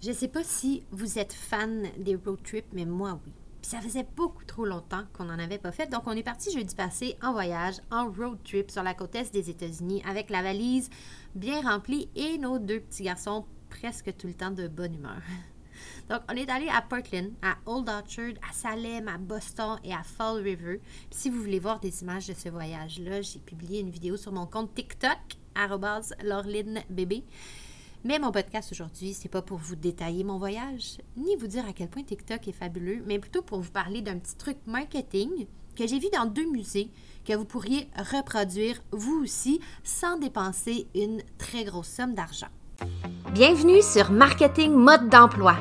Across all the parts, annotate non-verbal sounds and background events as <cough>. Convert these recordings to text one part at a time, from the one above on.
Je ne sais pas si vous êtes fan des road trips, mais moi oui. Puis ça faisait beaucoup trop longtemps qu'on n'en avait pas fait. Donc on est parti jeudi passé en voyage, en road trip sur la côte est des États-Unis avec la valise bien remplie et nos deux petits garçons presque tout le temps de bonne humeur. <laughs> Donc, on est allé à Portland, à Old Orchard, à Salem, à Boston et à Fall River. Puis, si vous voulez voir des images de ce voyage-là, j'ai publié une vidéo sur mon compte TikTok, bébé. Mais mon podcast aujourd'hui, c'est pas pour vous détailler mon voyage, ni vous dire à quel point TikTok est fabuleux, mais plutôt pour vous parler d'un petit truc marketing que j'ai vu dans deux musées que vous pourriez reproduire vous aussi sans dépenser une très grosse somme d'argent. Bienvenue sur Marketing Mode d'emploi.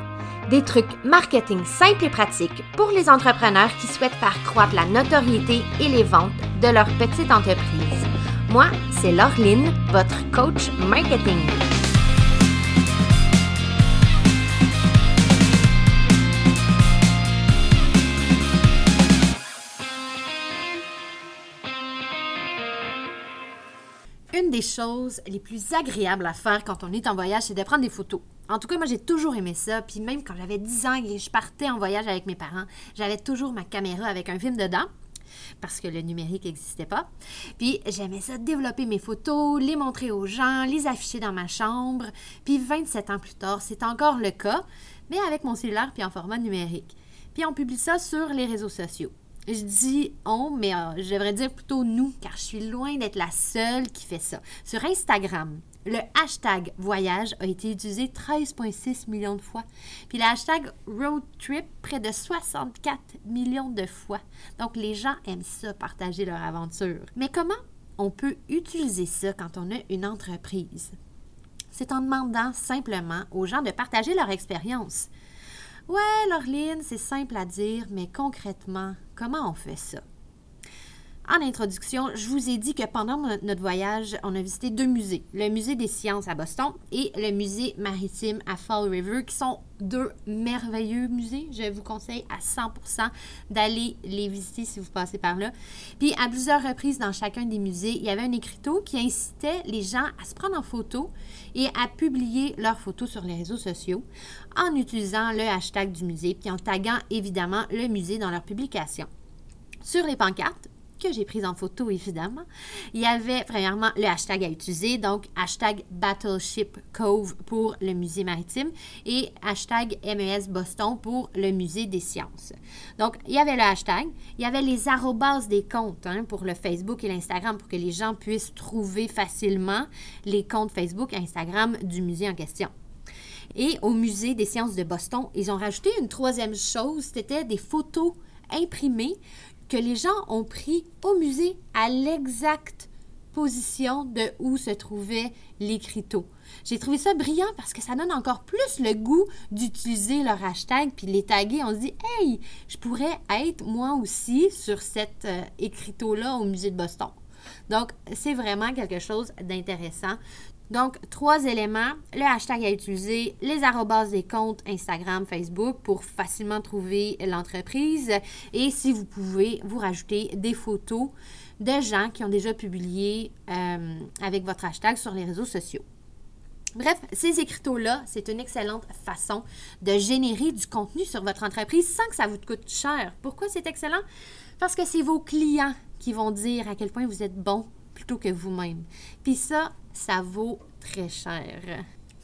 Des trucs marketing simples et pratiques pour les entrepreneurs qui souhaitent faire croître la notoriété et les ventes de leur petite entreprise. Moi, c'est Laureline, votre coach marketing. Une des choses les plus agréables à faire quand on est en voyage, c'est de prendre des photos. En tout cas, moi, j'ai toujours aimé ça. Puis même quand j'avais 10 ans et je partais en voyage avec mes parents, j'avais toujours ma caméra avec un film dedans parce que le numérique n'existait pas. Puis j'aimais ça, développer mes photos, les montrer aux gens, les afficher dans ma chambre. Puis 27 ans plus tard, c'est encore le cas, mais avec mon cellulaire puis en format numérique. Puis on publie ça sur les réseaux sociaux. Je dis on, mais euh, je devrais dire plutôt nous, car je suis loin d'être la seule qui fait ça. Sur Instagram, le hashtag voyage a été utilisé 13,6 millions de fois. Puis le hashtag road trip, près de 64 millions de fois. Donc les gens aiment ça, partager leur aventure. Mais comment on peut utiliser ça quand on a une entreprise? C'est en demandant simplement aux gens de partager leur expérience. Ouais, Laureline, c'est simple à dire, mais concrètement, comment on fait ça? En introduction, je vous ai dit que pendant notre voyage, on a visité deux musées. Le musée des sciences à Boston et le musée maritime à Fall River, qui sont deux merveilleux musées. Je vous conseille à 100% d'aller les visiter si vous passez par là. Puis à plusieurs reprises dans chacun des musées, il y avait un écriteau qui incitait les gens à se prendre en photo et à publier leurs photos sur les réseaux sociaux en utilisant le hashtag du musée puis en taguant évidemment le musée dans leur publication. Sur les pancartes, que j'ai prise en photo, évidemment. Il y avait, premièrement, le hashtag à utiliser, donc hashtag Battleship Cove pour le musée maritime et hashtag MES Boston pour le musée des sciences. Donc, il y avait le hashtag, il y avait les arrobases des comptes hein, pour le Facebook et l'Instagram pour que les gens puissent trouver facilement les comptes Facebook et Instagram du musée en question. Et au musée des sciences de Boston, ils ont rajouté une troisième chose, c'était des photos imprimées que les gens ont pris au musée à l'exacte position de où se trouvait l'écriteau. J'ai trouvé ça brillant parce que ça donne encore plus le goût d'utiliser leur hashtag puis les taguer. On se dit, hey, je pourrais être moi aussi sur cet euh, écriteau-là au musée de Boston. Donc, c'est vraiment quelque chose d'intéressant. Donc, trois éléments, le hashtag à utiliser, les arrobas des comptes Instagram, Facebook pour facilement trouver l'entreprise et si vous pouvez, vous rajouter des photos de gens qui ont déjà publié euh, avec votre hashtag sur les réseaux sociaux. Bref, ces écriteaux-là, c'est une excellente façon de générer du contenu sur votre entreprise sans que ça vous coûte cher. Pourquoi c'est excellent? Parce que c'est vos clients qui vont dire à quel point vous êtes bon plutôt que vous-même. Puis ça, ça vaut très cher.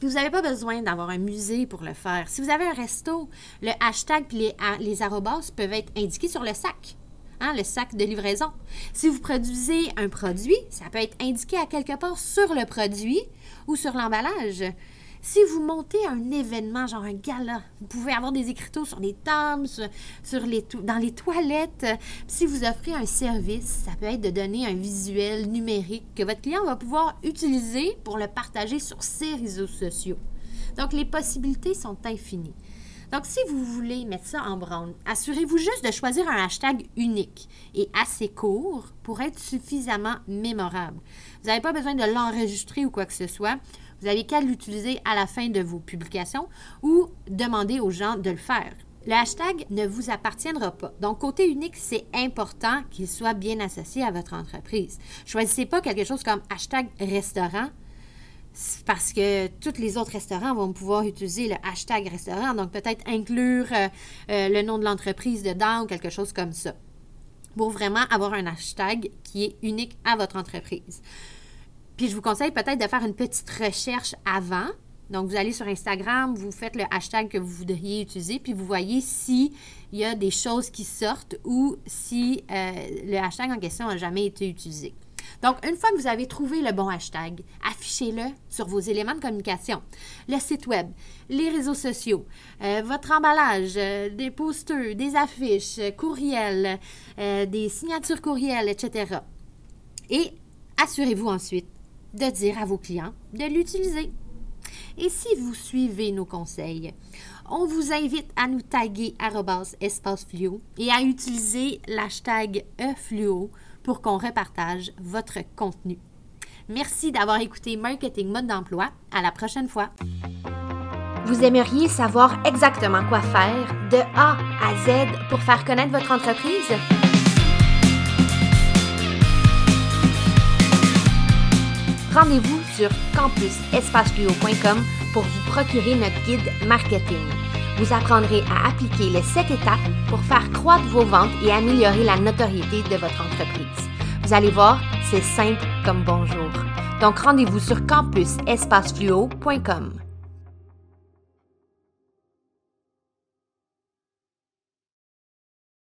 vous n'avez pas besoin d'avoir un musée pour le faire. Si vous avez un resto, le hashtag et les, les arrobas peuvent être indiqués sur le sac. Hein, le sac de livraison. Si vous produisez un produit, ça peut être indiqué à quelque part sur le produit ou sur l'emballage. Si vous montez un événement, genre un gala, vous pouvez avoir des écriteaux sur les tables, sur, les dans les toilettes. Si vous offrez un service, ça peut être de donner un visuel numérique que votre client va pouvoir utiliser pour le partager sur ses réseaux sociaux. Donc, les possibilités sont infinies. Donc, si vous voulez mettre ça en branle, assurez-vous juste de choisir un hashtag unique et assez court pour être suffisamment mémorable. Vous n'avez pas besoin de l'enregistrer ou quoi que ce soit. Vous n'avez qu'à l'utiliser à la fin de vos publications ou demander aux gens de le faire. Le hashtag ne vous appartiendra pas. Donc, côté unique, c'est important qu'il soit bien associé à votre entreprise. Choisissez pas quelque chose comme hashtag restaurant parce que tous les autres restaurants vont pouvoir utiliser le hashtag restaurant, donc peut-être inclure euh, euh, le nom de l'entreprise dedans ou quelque chose comme ça, pour vraiment avoir un hashtag qui est unique à votre entreprise. Puis je vous conseille peut-être de faire une petite recherche avant. Donc, vous allez sur Instagram, vous faites le hashtag que vous voudriez utiliser, puis vous voyez s'il y a des choses qui sortent ou si euh, le hashtag en question n'a jamais été utilisé. Donc, une fois que vous avez trouvé le bon hashtag, affichez-le sur vos éléments de communication. Le site web, les réseaux sociaux, euh, votre emballage, euh, des posters, des affiches, courriels, des signatures courriels, etc. Et assurez-vous ensuite de dire à vos clients de l'utiliser. Et si vous suivez nos conseils, on vous invite à nous taguer espacefluo et à utiliser l'hashtag eFluo pour qu'on repartage votre contenu. Merci d'avoir écouté Marketing Mode d'emploi. À la prochaine fois. Vous aimeriez savoir exactement quoi faire de A à Z pour faire connaître votre entreprise? Rendez-vous sur campusespacefluo.com pour vous procurer notre guide marketing. Vous apprendrez à appliquer les 7 étapes pour faire croître vos ventes et améliorer la notoriété de votre entreprise. Vous allez voir, c'est simple comme bonjour. Donc rendez-vous sur campusespacefluo.com.